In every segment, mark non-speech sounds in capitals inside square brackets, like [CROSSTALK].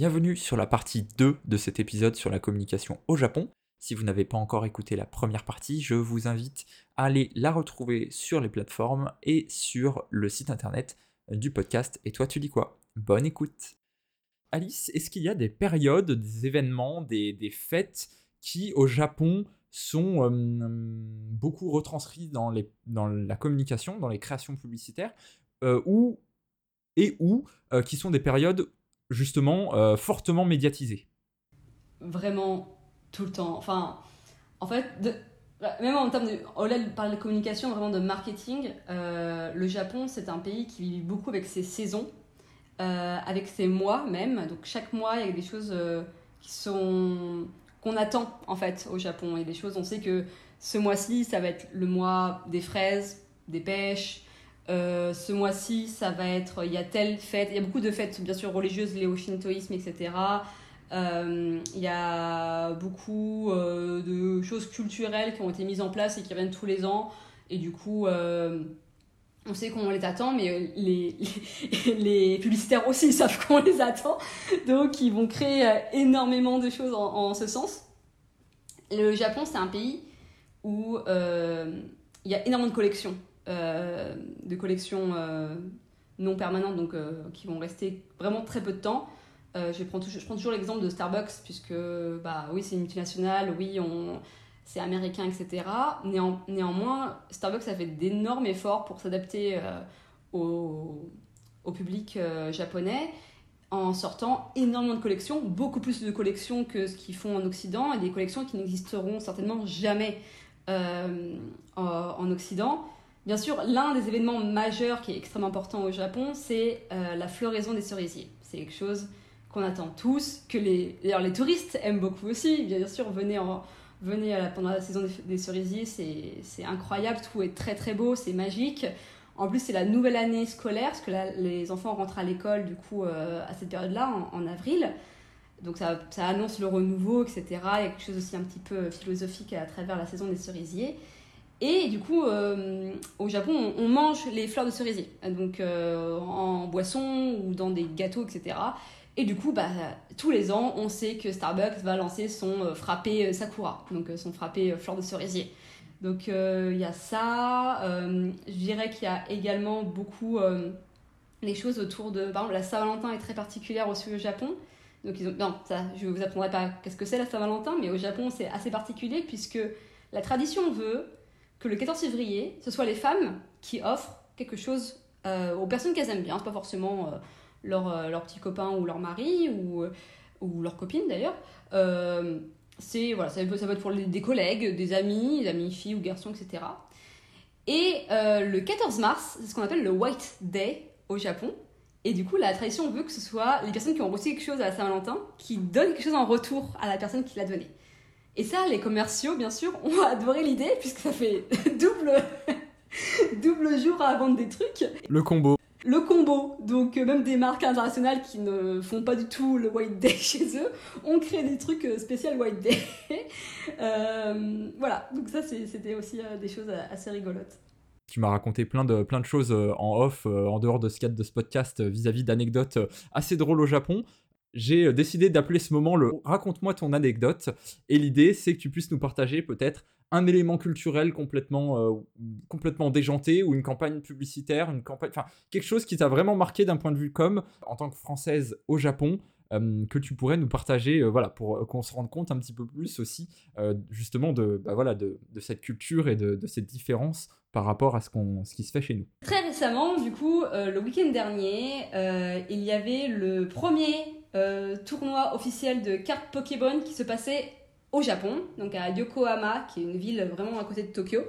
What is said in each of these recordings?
Bienvenue sur la partie 2 de cet épisode sur la communication au Japon. Si vous n'avez pas encore écouté la première partie, je vous invite à aller la retrouver sur les plateformes et sur le site internet du podcast. Et toi, tu dis quoi? Bonne écoute Alice, est-ce qu'il y a des périodes, des événements, des, fêtes qui, au Japon, sont euh, beaucoup retranscrits dans, la communication, dans les créations publicitaires, euh, et ou euh, qui sont des périodes justement fortement médiatisées Vraiment tout le temps. Enfin, en fait, même en termes de. Au-delà de communication, vraiment de marketing, le Japon, c'est un pays qui vit beaucoup avec ses saisons. Euh, avec ses mois même. Donc chaque mois, il y a des choses euh, qui sont qu'on attend en fait au Japon. Et des choses, on sait que ce mois-ci, ça va être le mois des fraises, des pêches. Euh, ce mois-ci, ça va être, il y a telle fête, il y a beaucoup de fêtes bien sûr religieuses liées au shintoïsme, etc. il y a beaucoup de choses culturelles qui ont été mises en place et qui reviennent tous les ans. Et du coup, on sait qu'on les attend, mais euh, les, [LAUGHS] publicitaires aussi [LAUGHS] savent qu'on les attend. Donc, ils vont créer euh, énormément de choses en, ce sens. Le Japon, c'est un pays où euh, il y a énormément de collections. De collections non permanentes, donc qui vont rester vraiment très peu de temps. je, prends, toujours l'exemple de Starbucks, puisque, bah oui, c'est une multinationale, oui, on c'est américain, etc. néanmoins, Starbucks a fait d'énormes efforts pour s'adapter euh, au, public euh, japonais en sortant énormément de collections, beaucoup plus de collections que ce qu'ils font en Occident, et des collections qui n'existeront certainement jamais euh, en, Occident. Bien sûr, l'un des événements majeurs qui est extrêmement important au Japon, c'est la floraison des cerisiers. C'est quelque chose qu'on attend tous, que les, les touristes aiment beaucoup aussi. Bien sûr, venez en, venez la, pendant la saison des, cerisiers, c'est incroyable, tout est très très beau, c'est magique. En plus, c'est la nouvelle année scolaire, parce que là, les enfants rentrent à l'école du coup euh, à cette période-là, en, avril. Donc ça, ça, annonce le renouveau, etc. Il y a quelque chose aussi un petit peu philosophique à travers la saison des cerisiers. Et du coup, euh, au Japon, on, mange les fleurs de cerisier, donc euh, en boisson ou dans des gâteaux, etc. Et du coup, bah, tous les ans, on sait que Starbucks va lancer son euh, frappé Sakura, donc son frappé fleur de cerisier. Donc il y a ça. je dirais qu'il y a également beaucoup les choses autour de. Par exemple, la Saint-Valentin est très particulière aussi au Japon. Donc ils ont. Non, ça, je vous apprendrai pas qu'est-ce que c'est la Saint-Valentin, mais au Japon, c'est assez particulier puisque la tradition veut que le 14 février, ce soit les femmes qui offrent quelque chose aux personnes qu'elles aiment bien. Pas forcément leur, euh, leur petit copain ou leur mari ou, euh, ou leur copine d'ailleurs. Euh, c'est voilà, ça peut, ça peut être pour des collègues, des amis, des amis filles ou garçons, etc. Et le 14 mars, c'est ce qu'on appelle le White Day au Japon. Et du coup, la tradition veut que ce soit les personnes qui ont reçu quelque chose à Saint-Valentin qui donnent quelque chose en retour à la personne qui l'a donné. Et ça, les commerciaux, bien sûr, [LAUGHS] ont adoré l'idée puisque ça fait [LAUGHS] double, [LAUGHS] double jour à vendre des trucs. Le combo le combo. Donc euh, même des marques internationales qui ne font pas du tout le White Day chez eux ont créé des trucs euh, spéciaux White Day. Euh, voilà, donc ça c'était aussi des choses assez rigolotes. Tu m'as raconté plein de, plein de choses en off, en dehors de ce cadre de ce podcast, vis-à-vis d'anecdotes assez drôles au Japon j'ai décidé d'appeler ce moment le raconte-moi ton anecdote. Et l'idée, c'est que tu puisses nous partager peut-être un élément culturel complètement, euh, complètement déjanté ou une campagne publicitaire, une campagne, enfin quelque chose qui t'a vraiment marqué d'un point de vue comme en tant que française au Japon. Euh, que tu pourrais nous partager, euh, voilà, pour qu'on se rende compte un petit peu plus aussi, justement de, bah, voilà, de, de, cette culture et de, de cette différence par rapport à ce, qu'on, ce qui se fait chez nous. Très récemment, du coup, le week-end dernier, il y avait le premier tournoi officiel de cartes Pokémon qui se passait au Japon, donc à Yokohama, qui est une ville vraiment à côté de Tokyo.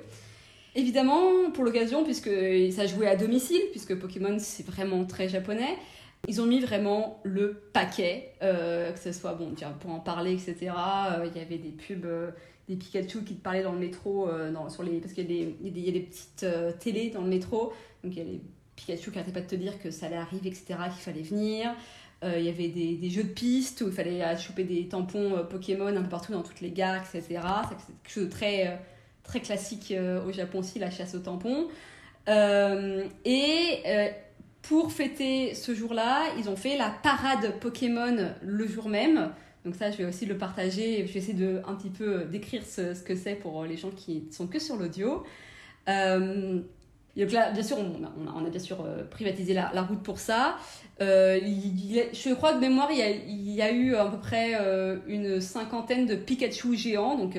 Évidemment, pour l'occasion, puisque ça jouait à domicile, puisque Pokémon c'est vraiment très japonais, ils ont mis vraiment le paquet, euh, que ce soit, bon, pour en parler, etc. Euh, il y avait des pubs, euh, des Pikachu qui te parlaient dans le métro, sur les, parce qu'il y, y, a des petites télés dans le métro, donc il y a les Pikachu qui n'arrêtaient pas de te dire que ça allait arriver, etc., qu'il fallait venir. Euh, il y avait des, jeux de pistes où il fallait choper des tampons euh, Pokémon un peu partout dans toutes les gares, etc. C'est quelque chose de très, euh, très classique au Japon aussi, la chasse aux tampons. et pour fêter ce jour-là, ils ont fait la parade Pokémon le jour même. Donc ça, je vais aussi le partager. Je vais essayer de un petit peu décrire ce, que c'est pour les gens qui sont que sur l'audio. Donc là, bien sûr, on, a, bien sûr euh, privatisé la, route pour ça. Euh, je crois de mémoire, il y, a, eu à peu près euh, une cinquantaine de Pikachu géants, donc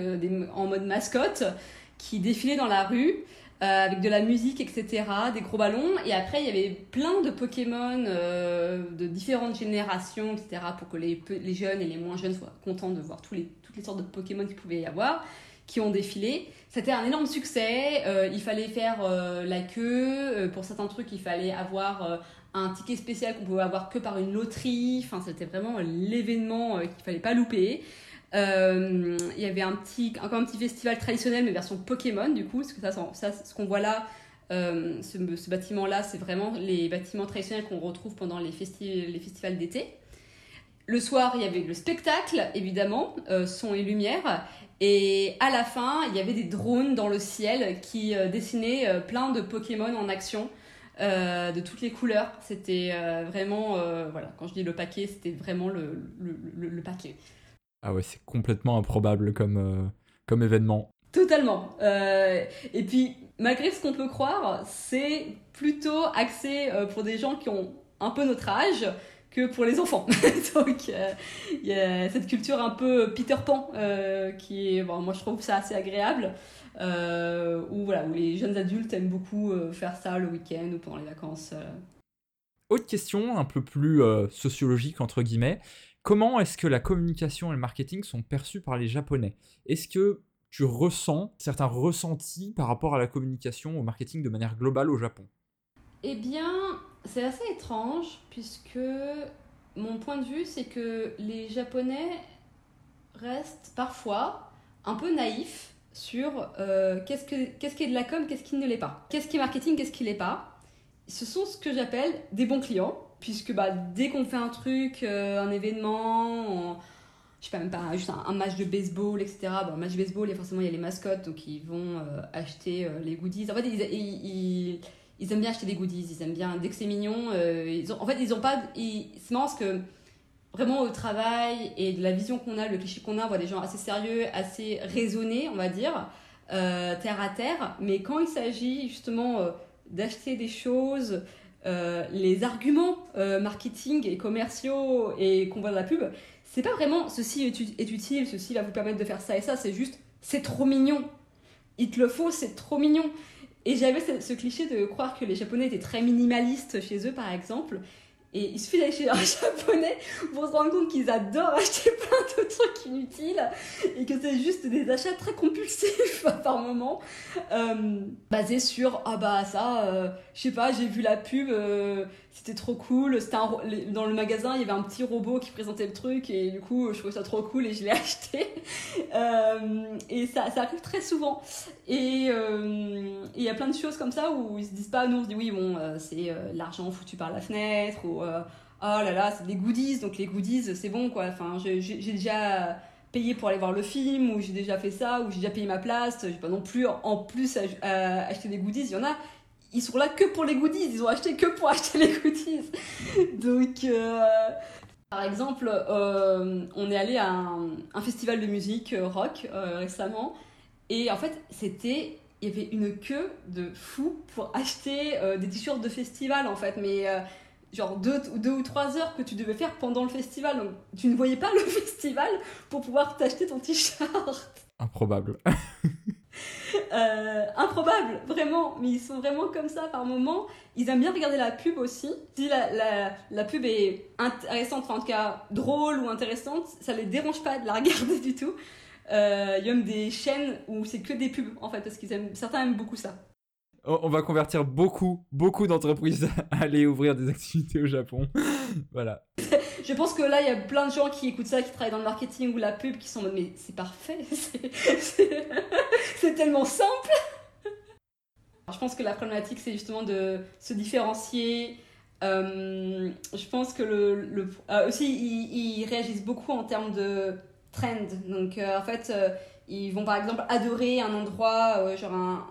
en mode mascotte, qui défilaient dans la rue. Avec de la musique, etc., des gros ballons. Et après, il y avait plein de Pokémon de différentes générations, etc., pour que les, les, jeunes et les moins jeunes soient contents de voir tous les, toutes les sortes de Pokémon qu'il pouvait y avoir, qui ont défilé. C'était un énorme succès. Euh, il fallait faire euh, la queue. Euh, pour certains trucs, il fallait avoir un ticket spécial qu'on pouvait avoir que par une loterie. Enfin, c'était vraiment l'événement qu'il fallait pas louper. Il y avait un petit, encore un petit festival traditionnel, mais version Pokémon, du coup, parce que ça, ça ce qu'on voit là, ce, ce bâtiment-là, c'est vraiment les bâtiments traditionnels qu'on retrouve pendant les, festi les festivals d'été. Le soir, il y avait le spectacle, évidemment, euh, son et lumière. Et à la fin, il y avait des drones dans le ciel qui euh, dessinaient euh, plein de Pokémon en action. De toutes les couleurs. C'était vraiment, voilà, quand je dis le paquet, c'était vraiment le, le, le, le, paquet. Ah ouais, c'est complètement improbable comme, comme événement. Totalement. Euh, et puis, malgré ce qu'on peut croire, c'est plutôt axé euh, pour des gens qui ont un peu notre âge que pour les enfants. [LAUGHS] Donc, il euh, y a cette culture un peu Peter Pan qui est, bon, moi je trouve ça assez agréable. où, voilà, où les jeunes adultes aiment beaucoup faire ça le week-end ou pendant les vacances. Autre question, un peu plus sociologique, entre guillemets. Comment est-ce que la communication et le marketing sont perçus par les Japonais? Est-ce que tu ressens certains ressentis par rapport à la communication, au marketing de manière globale au Japon? Eh bien, c'est assez étrange puisque mon point de vue, c'est que les Japonais restent parfois un peu naïfs sur euh, qu'est-ce, que, qu'est-ce qui est de la com, qu'est-ce qui ne l'est pas. Qu'est-ce qui est marketing, qu'est-ce qui ne l'est pas. Ce sont ce que j'appelle des bons clients, puisque bah, dès qu'on fait un truc, euh, un événement, je sais pas même pas juste un, match de baseball etc bon match de baseball y a forcément il y a les mascottes donc ils vont euh, acheter les goodies en fait ils, ils, aiment bien acheter des goodies ils aiment bien dès que c'est mignon euh, en fait ils ont pas c'est marrant parce que vraiment au travail et de la vision qu'on a le cliché qu'on a on voit des gens assez sérieux assez raisonnés on va dire euh, terre à terre mais quand il s'agit justement d'acheter des choses les arguments marketing et commerciaux et qu'on voit dans la pub c'est pas vraiment ceci est, utile, ceci va vous permettre de faire ça et ça, c'est juste c'est trop mignon. Il te le faut, c'est trop mignon. Et j'avais ce, cliché de croire que les Japonais étaient très minimalistes chez eux, par exemple, et il suffit d'aller chez un [LAUGHS] japonais pour se rendre compte qu'ils adorent acheter plein de trucs inutiles et que c'est juste des achats très compulsifs [LAUGHS] par moment, euh, basés sur ah bah ça, euh, je sais pas, j'ai vu la pub, euh, c'était trop cool. C'était dans le magasin, il y avait un petit robot qui présentait le truc et du coup je trouvais ça trop cool et je l'ai [LAUGHS] acheté. Euh, et ça, ça arrive très souvent. Et il y a plein de choses comme ça où ils se disent pas, nous on se dit oui bon c'est l'argent foutu par la fenêtre ou euh, oh là là, c'est des goodies, donc les goodies, c'est bon quoi. Enfin, j'ai déjà payé pour aller voir le film, ou j'ai déjà fait ça, ou j'ai déjà payé ma place. J'ai pas non plus en plus acheter des goodies. Il y en a, ils sont là que pour les goodies, ils ont acheté que pour [LAUGHS] acheter les goodies. donc. Euh, par exemple, euh, on est allé à un, festival de musique rock récemment, et en fait, c'était il y avait une queue de fou pour acheter euh, des t-shirts de festival en fait mais euh, genre deux, deux ou trois heures que tu devais faire pendant le festival. Donc tu ne voyais pas le [LAUGHS] festival pour pouvoir t'acheter ton t-shirt. Improbable. [LAUGHS] [LAUGHS] euh, improbable, vraiment. Mais ils sont vraiment comme ça par moment. Ils aiment bien regarder la pub aussi. Si la, la, la pub est intéressante, enfin en tout cas drôle ou intéressante, ça les dérange pas de la [LAUGHS] regarder du tout. Euh, il y a même des chaînes où c'est que des pubs en fait, parce qu'ils aiment, certains aiment beaucoup ça on va convertir beaucoup, beaucoup d'entreprises [LAUGHS] à aller ouvrir des activités au Japon. voilà. Je pense que là, il y a plein de gens qui écoutent ça, qui travaillent dans le marketing ou la pub, qui sont en mode, mais c'est parfait, [LAUGHS] c'est tellement simple. je pense que la problématique, c'est justement de se différencier. Euh, je pense que le, euh, aussi, ils, réagissent beaucoup en termes de trend. Donc en fait, ils vont par exemple adorer un endroit, genre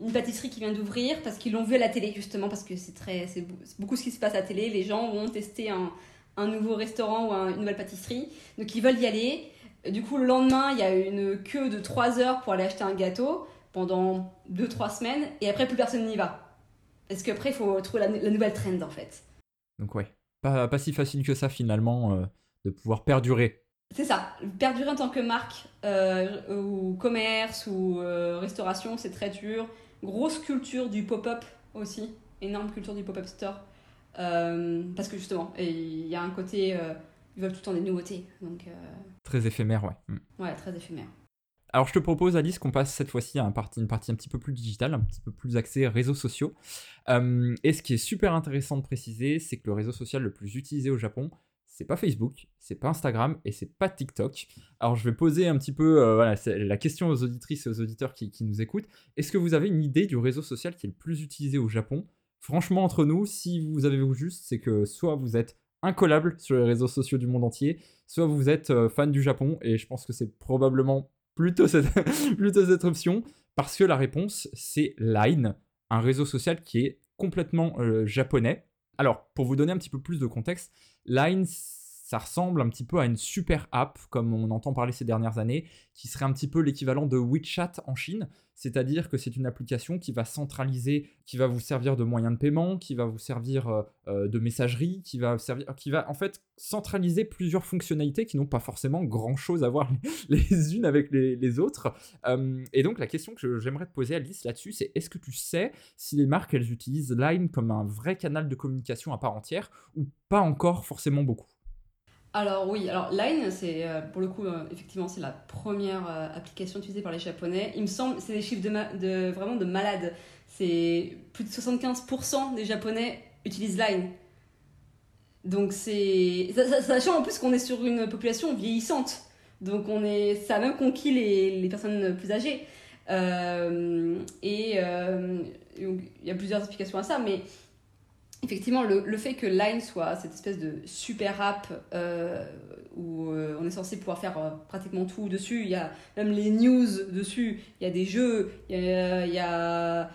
une pâtisserie qui vient d'ouvrir parce qu'ils l'ont vu à la télé justement parce que c'est c'est beaucoup ce qui se passe à la télé. Les gens vont tester un, un nouveau restaurant ou une nouvelle pâtisserie, donc ils veulent y aller. Du coup, le lendemain, il y a une queue de 3 heures pour aller acheter un gâteau pendant 2-3 semaines, et après, plus personne n'y va. Parce qu'après, il faut trouver la, nouvelle trend, en fait. Donc ouais, pas, pas si facile que ça, finalement, euh, de pouvoir perdurer. C'est ça, perdurer en tant que marque, euh, ou commerce, ou euh, restauration, c'est très dur. Grosse culture du pop-up aussi, énorme culture du pop-up store. Parce que justement, il y a un côté ils veulent tout le temps des nouveautés. Donc, euh, Très éphémère, ouais. Mm. Ouais, très éphémère. Alors je te propose Alice qu'on passe cette fois-ci à une partie, une partie un petit peu plus digitale, un petit peu plus axée réseaux sociaux. Euh, et ce qui est super intéressant de préciser, c'est que le réseau social le plus utilisé au Japon, c'est pas Facebook, c'est pas Instagram et c'est pas TikTok. Alors je vais poser un petit peu euh, voilà, la question aux auditrices et aux auditeurs qui, qui nous écoutent. Est-ce que vous avez une idée du réseau social qui est le plus utilisé au Japon? Franchement entre nous, si vous avez vu juste, c'est que soit vous êtes incollable sur les réseaux sociaux du monde entier, soit vous êtes euh, fan du Japon, et je pense que c'est probablement plutôt cette, [LAUGHS] cette option, parce que la réponse, c'est Line, un réseau social qui est complètement euh, japonais. Alors, pour vous donner un petit peu plus de contexte, Line, ça ressemble un petit peu à une super app, comme on entend parler ces dernières années, qui serait un petit peu l'équivalent de WeChat en Chine. C'est-à-dire que c'est une application qui va centraliser, qui va vous servir de moyen de paiement, qui va vous servir euh, euh, de messagerie, qui va servir, qui va en fait centraliser plusieurs fonctionnalités qui n'ont pas forcément grand-chose à voir [LAUGHS] les unes avec les, autres. Euh, et donc la question que j'aimerais te poser, Alice, là-dessus, c'est est-ce que tu sais si les marques elles utilisent Line comme un vrai canal de communication à part entière ou pas encore forcément beaucoup? Alors oui, alors Line, c'est euh, pour le coup, euh, effectivement, c'est la première euh, application utilisée par les Japonais. Il me semble, c'est des chiffres de, vraiment de malade. C'est plus de 75% des Japonais utilisent Line. Donc c'est, sachant en plus qu'on est sur une population vieillissante. Donc on est, ça a même conquis les, les personnes plus âgées. et il y a plusieurs explications à ça, mais effectivement, le, le, fait que Line soit cette espèce de super app euh, où euh, on est censé pouvoir faire euh, pratiquement tout dessus, il y a même les news dessus, il y a des jeux, il y a,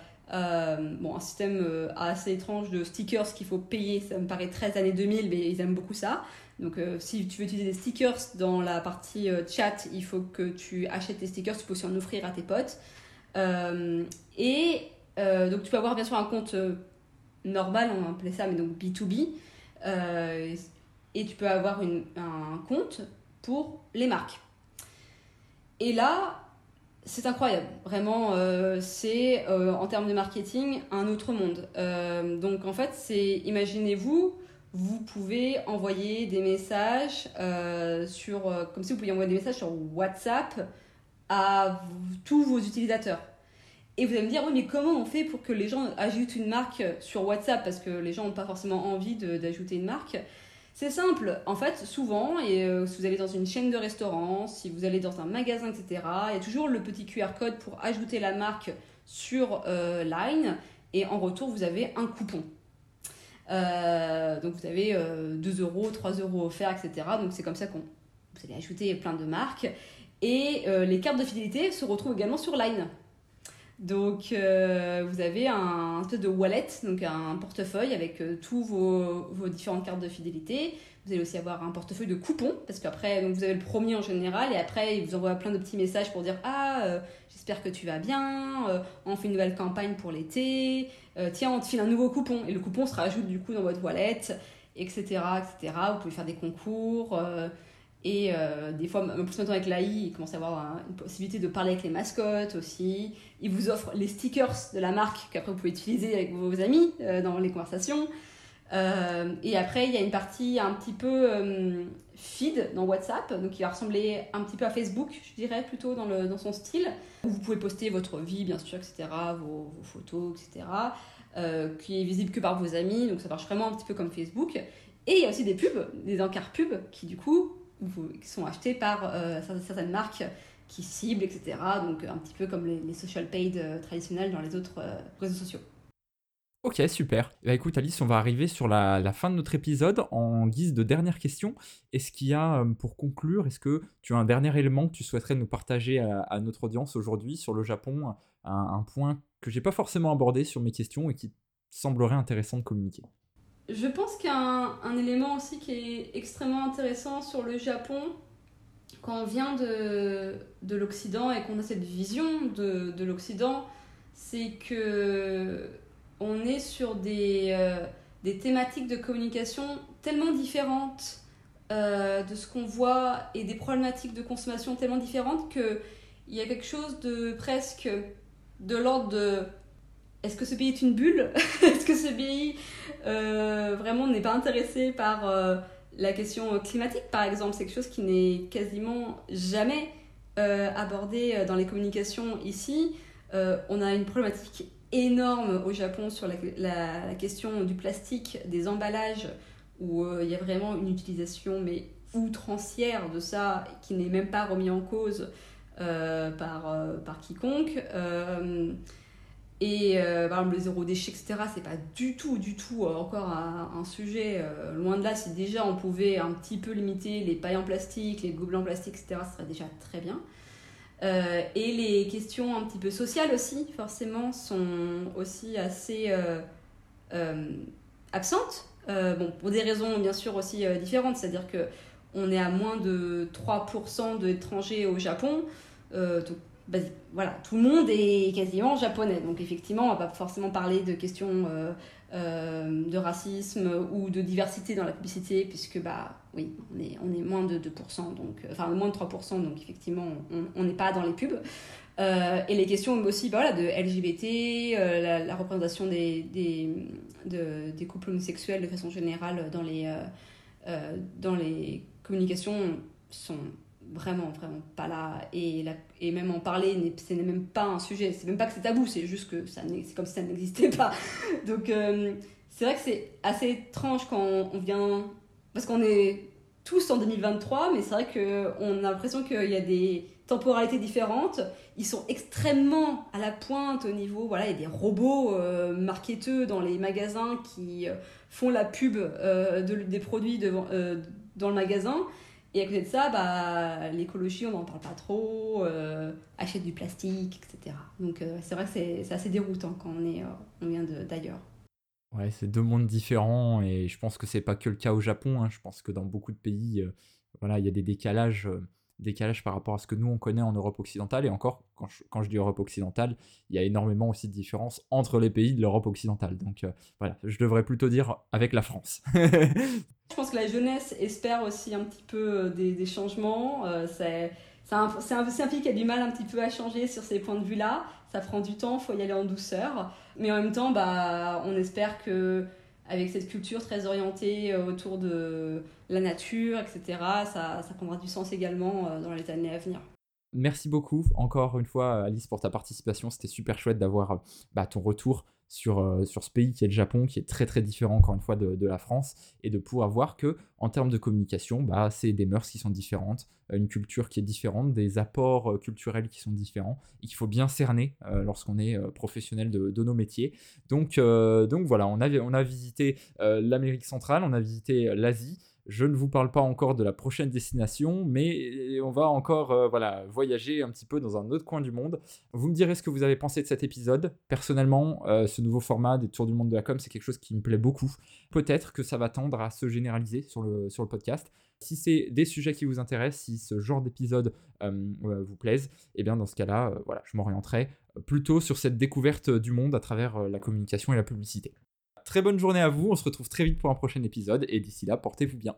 bon, un système assez étrange de stickers qu'il faut payer, ça me paraît 13 années 2000, mais ils aiment beaucoup ça. Donc si tu veux utiliser des stickers dans la partie chat, il faut que tu achètes tes stickers, tu peux aussi en offrir à tes potes. et donc tu peux avoir bien sûr un compte normal, on appelait ça, mais donc B2B. Euh, et tu peux avoir un compte pour les marques. Et là, c'est incroyable. Vraiment, euh, c'est euh, en termes de marketing un autre monde. donc en fait, c'est, imaginez-vous, vous pouvez envoyer des messages sur, comme si vous pouviez envoyer des messages sur WhatsApp à tous vos utilisateurs. Et vous allez me dire, oui, mais comment on fait pour que les gens ajoutent une marque sur WhatsApp? Parce que les gens n'ont pas forcément envie d'ajouter une marque. C'est simple. En fait, souvent, et, euh, si vous allez dans une chaîne de restaurants, si vous allez dans un magasin, etc., il y a toujours le petit QR code pour ajouter la marque sur euh, Line. Et en retour, vous avez un coupon. Euh, donc vous avez 2 euros, 3 euros offerts, etc. Donc c'est comme ça qu'on vous allez ajouter plein de marques. Et les cartes de fidélité se retrouvent également sur Line. Donc, euh, vous avez un, un de wallet, donc un portefeuille avec euh, tous vos, vos, différentes cartes de fidélité. Vous allez aussi avoir un portefeuille de coupons, parce qu'après, donc vous avez le premier en général, et après, il vous envoie plein de petits messages pour dire Ah, euh, j'espère que tu vas bien, on fait une nouvelle campagne pour l'été, tiens, on te file un nouveau coupon. Et le coupon se rajoute du coup dans votre wallet, etc. etc. Vous pouvez faire des concours. Et euh, des fois, plus maintenant avec l'AI, il commence à avoir une possibilité de parler avec les mascottes aussi. Il vous offre les stickers de la marque qu'après vous pouvez utiliser avec vos amis euh, dans les conversations. Euh, et après, il y a une partie un petit peu feed dans WhatsApp, donc qui va ressembler un petit peu à Facebook, je dirais plutôt dans, le, dans son style, où vous pouvez poster votre vie, bien sûr, etc., vos photos, etc., qui est visible que par vos amis, donc ça marche vraiment un petit peu comme Facebook. Et il y a aussi des pubs, des encarts pubs, qui du coup qui sont achetés par euh, certaines marques qui ciblent, etc. Donc un petit peu comme les, social paid euh, traditionnels dans les autres euh, réseaux sociaux. Ok, super. Bah, écoute, Alice, on va arriver sur la, fin de notre épisode. En guise de dernière question, est-ce qu'il y a, pour conclure, est-ce que tu as un dernier élément que tu souhaiterais nous partager à, notre audience aujourd'hui sur le Japon, un, point que j'ai pas forcément abordé sur mes questions et qui semblerait intéressant de communiquer Je pense a un, élément aussi qui est extrêmement intéressant sur le Japon. Quand on vient de, de l'Occident et qu'on a cette vision de, de l'Occident, c'est que on est sur des, euh, des thématiques de communication tellement différentes euh, de ce qu'on voit et des problématiques de consommation tellement différentes qu'il y a quelque chose de presque de l'ordre de est-ce que ce pays est une bulle [LAUGHS] Est-ce que ce pays euh, vraiment n'est pas intéressé par la question climatique, par exemple? C'est quelque chose qui n'est quasiment jamais abordé dans les communications ici. on a une problématique énorme au Japon sur la, question du plastique, des emballages, où euh, il y a vraiment une utilisation mais outrancière de ça, qui n'est même pas remis en cause euh, par, euh, par quiconque. Et par exemple, le zéro déchet, etc., c'est pas du tout, du tout encore un, sujet. loin de là, si déjà on pouvait un petit peu limiter les pailles en plastique, les gobelets en plastique, etc., ce serait déjà très bien. Euh, et les questions un petit peu sociales aussi, forcément, sont aussi assez euh, euh, absentes. bon, pour des raisons bien sûr aussi différentes, c'est-à-dire que on est à moins de 3% d'étrangers au Japon. Voilà, tout le monde est quasiment japonais. Donc effectivement, on va pas forcément parler de questions euh, de racisme ou de diversité dans la publicité, puisque bah oui, on est, on est moins de 2%, donc, euh, enfin moins de 3%, donc effectivement, on n'est pas dans les pubs. Euh, et les questions aussi bah, voilà, de LGBT, la, représentation des, des, de, des, couples homosexuels de façon générale dans les, dans les communications sont vraiment, vraiment pas là. Et, la, et même en parler, ce n'est même pas un sujet. C'est même pas que c'est tabou, c'est juste que c'est comme si ça n'existait pas. [LAUGHS] Donc, euh, c'est vrai que c'est assez étrange quand on vient. Parce qu'on est tous en 2023, mais c'est vrai qu'on a l'impression qu'il y a des temporalités différentes. Ils sont extrêmement à la pointe au niveau. Voilà, il y a des robots euh, dans les magasins qui euh, font la pub euh, de, des produits devant, dans le magasin. Et à côté de ça, bah, l'écologie, on n'en parle pas trop, euh, achète du plastique, etc. Donc euh, c'est vrai que c'est assez déroutant quand on, est, euh, on vient d'ailleurs. Ouais, c'est deux mondes différents et je pense que c'est pas que le cas au Japon. Hein. Je pense que dans beaucoup de pays, voilà, il y a des décalages décalage par rapport à ce que nous on connaît en Europe occidentale. Et encore, quand je, quand je dis Europe occidentale, il y a énormément aussi de différences entre les pays de l'Europe occidentale. Donc euh, voilà, je devrais plutôt dire avec la France. [LAUGHS] je pense que la jeunesse espère aussi un petit peu euh, des, des changements. Euh, c'est un, un, un, pays qui a du mal un petit peu à changer sur ces points de vue-là. Ça prend du temps, il faut y aller en douceur. Mais en même temps, bah, on espère que avec cette culture très orientée euh, autour de la nature, etc. Ça, prendra du sens également euh, dans les années à venir. Merci beaucoup encore une fois Alice pour ta participation. C'était super chouette d'avoir bah, ton retour sur, euh, sur ce pays qui est le Japon, qui est très très différent encore une fois de, de la France, et de pouvoir voir que en termes de communication, bah, c'est des mœurs qui sont différentes, euh, une culture qui est différente, des apports euh, culturels qui sont différents, et qu'il faut bien cerner lorsqu'on est professionnel de, de, nos métiers. Donc, donc voilà, on a, on a visité l'Amérique centrale, on a visité l'Asie. Je ne vous parle pas encore de la prochaine destination, mais on va encore euh, voilà, voyager un petit peu dans un autre coin du monde. Vous me direz ce que vous avez pensé de cet épisode. Personnellement, euh, ce nouveau format des Tours du monde de la com, c'est quelque chose qui me plaît beaucoup. Peut-être que ça va tendre à se généraliser sur le, podcast. Si c'est des sujets qui vous intéressent, si ce genre d'épisode euh, vous plaise, eh bien dans ce cas-là, voilà, je m'orienterai plutôt sur cette découverte du monde à travers la communication et la publicité très bonne journée à vous. On se retrouve très vite pour un prochain épisode. Et d'ici là, portez-vous bien.